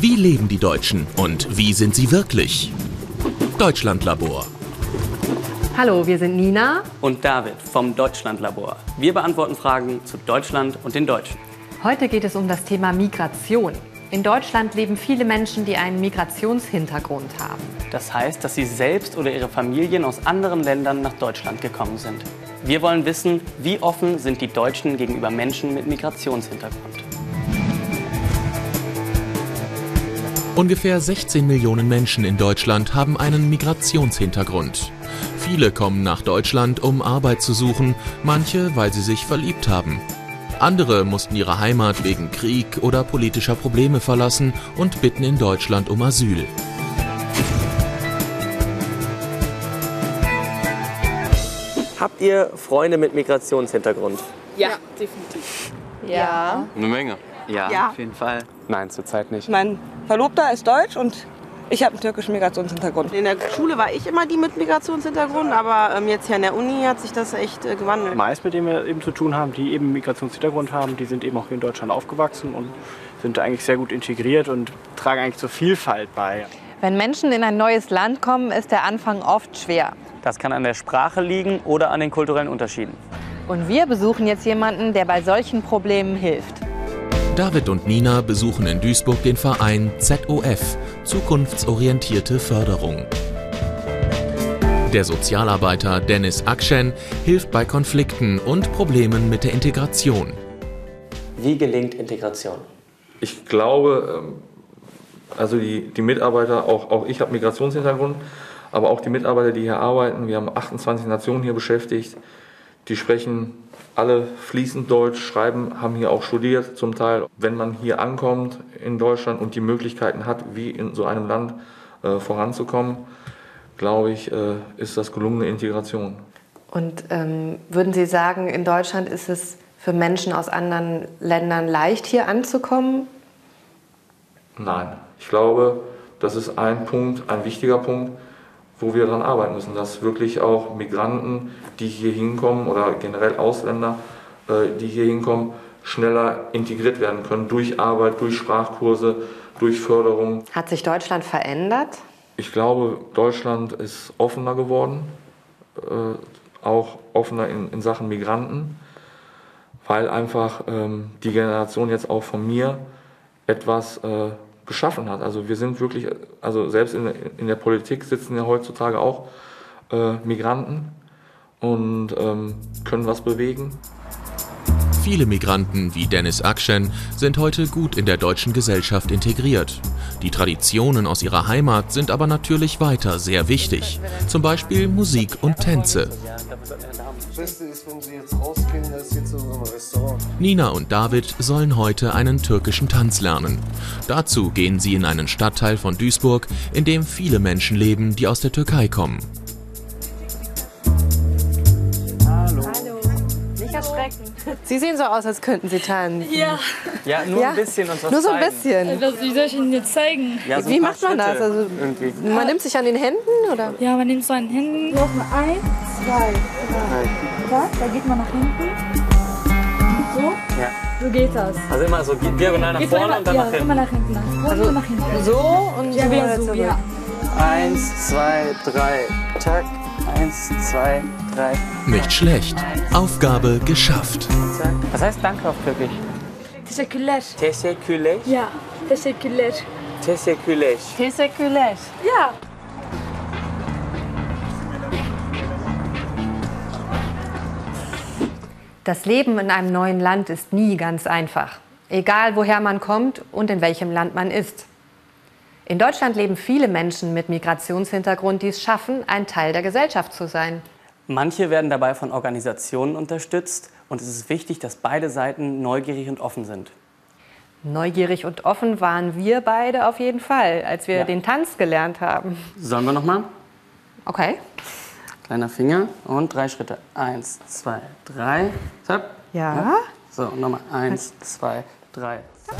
Wie leben die Deutschen und wie sind sie wirklich? Deutschlandlabor. Hallo, wir sind Nina und David vom Deutschlandlabor. Wir beantworten Fragen zu Deutschland und den Deutschen. Heute geht es um das Thema Migration. In Deutschland leben viele Menschen, die einen Migrationshintergrund haben. Das heißt, dass sie selbst oder ihre Familien aus anderen Ländern nach Deutschland gekommen sind. Wir wollen wissen, wie offen sind die Deutschen gegenüber Menschen mit Migrationshintergrund. Ungefähr 16 Millionen Menschen in Deutschland haben einen Migrationshintergrund. Viele kommen nach Deutschland, um Arbeit zu suchen, manche, weil sie sich verliebt haben. Andere mussten ihre Heimat wegen Krieg oder politischer Probleme verlassen und bitten in Deutschland um Asyl. Habt ihr Freunde mit Migrationshintergrund? Ja, definitiv. Ja. Eine Menge. Ja, Ja. auf jeden Fall. Nein, zurzeit nicht. Mein Verlobter ist deutsch und ich habe einen türkischen Migrationshintergrund. In der Schule war ich immer die mit Migrationshintergrund, aber ähm, jetzt hier an der Uni hat sich das echt äh, gewandelt. meist mit denen wir eben zu tun haben, die eben Migrationshintergrund haben, die sind eben auch hier in Deutschland aufgewachsen und sind eigentlich sehr gut integriert und tragen eigentlich zur Vielfalt bei. Wenn Menschen in ein neues Land kommen, ist der Anfang oft schwer. Das kann an der Sprache liegen oder an den kulturellen Unterschieden. Und wir besuchen jetzt jemanden, der bei solchen Problemen hilft. David und Nina besuchen in Duisburg den Verein ZOF, Zukunftsorientierte Förderung. Der Sozialarbeiter Dennis Akschen hilft bei Konflikten und Problemen mit der Integration. Wie gelingt Integration? Ich glaube, ähm, also die, die Mitarbeiter, auch, auch ich habe Migrationshintergrund, aber auch die Mitarbeiter, die hier arbeiten, wir haben 28 Nationen hier beschäftigt, die sprechen alle fließend Deutsch, schreiben, haben hier auch studiert zum Teil. Wenn man hier ankommt in Deutschland und die Möglichkeiten hat, wie in so einem Land äh, voranzukommen, glaube ich, äh, ist das gelungene Integration. Und ähm, würden Sie sagen, in Deutschland ist es für Menschen aus anderen Ländern leicht, hier anzukommen? Nein, ich glaube, das ist ein Punkt, ein wichtiger Punkt, wo wir daran arbeiten müssen, dass wirklich auch Migranten, die hier hinkommen oder generell Ausländer, äh, die hier hinkommen, schneller integriert werden können durch Arbeit, durch Sprachkurse, durch Förderung. Hat sich Deutschland verändert? Ich glaube, Deutschland ist offener geworden, äh, auch offener in, Sachen Migranten, weil einfach ähm, die Generation jetzt auch von mir etwas äh, geschaffen hat. Also wir sind wirklich, also selbst in, in der Politik sitzen ja heutzutage auch äh, Migranten und ähm, können was bewegen. Viele Migranten wie Dennis Akschen sind heute gut in der deutschen Gesellschaft integriert. Die Traditionen aus ihrer Heimat sind aber natürlich weiter sehr wichtig. Zum Beispiel Musik und Tänze. Nina und David sollen heute einen türkischen Tanz lernen. Dazu gehen sie in einen Stadtteil von Duisburg, in dem viele Menschen leben, die aus der Türkei kommen. Sie sehen so aus, als könnten Sie tanzen. Ja. Ja, nur Ja, ein bisschen uns was Nur so ein bisschen. Was, wie soll ich Ihnen jetzt zeigen? Ja, so Wie macht man das? Schritte Also, irgendwie. man nimmt sich an den Händen oder? Ja, man nimmt so einen Händen. Nochmal eins, zwei, drei. Ja, da geht man nach hinten. So, Ja. so geht das. Also immer so diagonal nach Geht vorne immer, und dann ja, nach hinten. immer nach hinten. Nach Also und nach hinten. So und Ja, so wieder so, ja. Eins, zwei, drei. Tack. Eins, zwei, drei. Nicht schlecht. Aufgabe geschafft. Was heißt Danke auf Türkisch? Teşekkürler. Teşekkürler. Ja, teşekkürler. Teşekkürler. Teşekkürler. Ja. Das Leben in einem neuen Land ist nie ganz einfach. Egal woher man kommt und in welchem Land man ist. In Deutschland leben viele Menschen mit Migrationshintergrund, die es schaffen, ein Teil der Gesellschaft zu sein. Manche werden dabei von Organisationen unterstützt und es ist wichtig, dass beide Seiten neugierig und offen sind. Neugierig und offen waren wir beide auf jeden Fall, als wir Ja. den Tanz gelernt haben. Sollen wir nochmal? Okay. Kleiner Finger und drei Schritte. Eins, zwei, drei. Zack. Ja. So, nochmal eins, zwei, drei. Zack.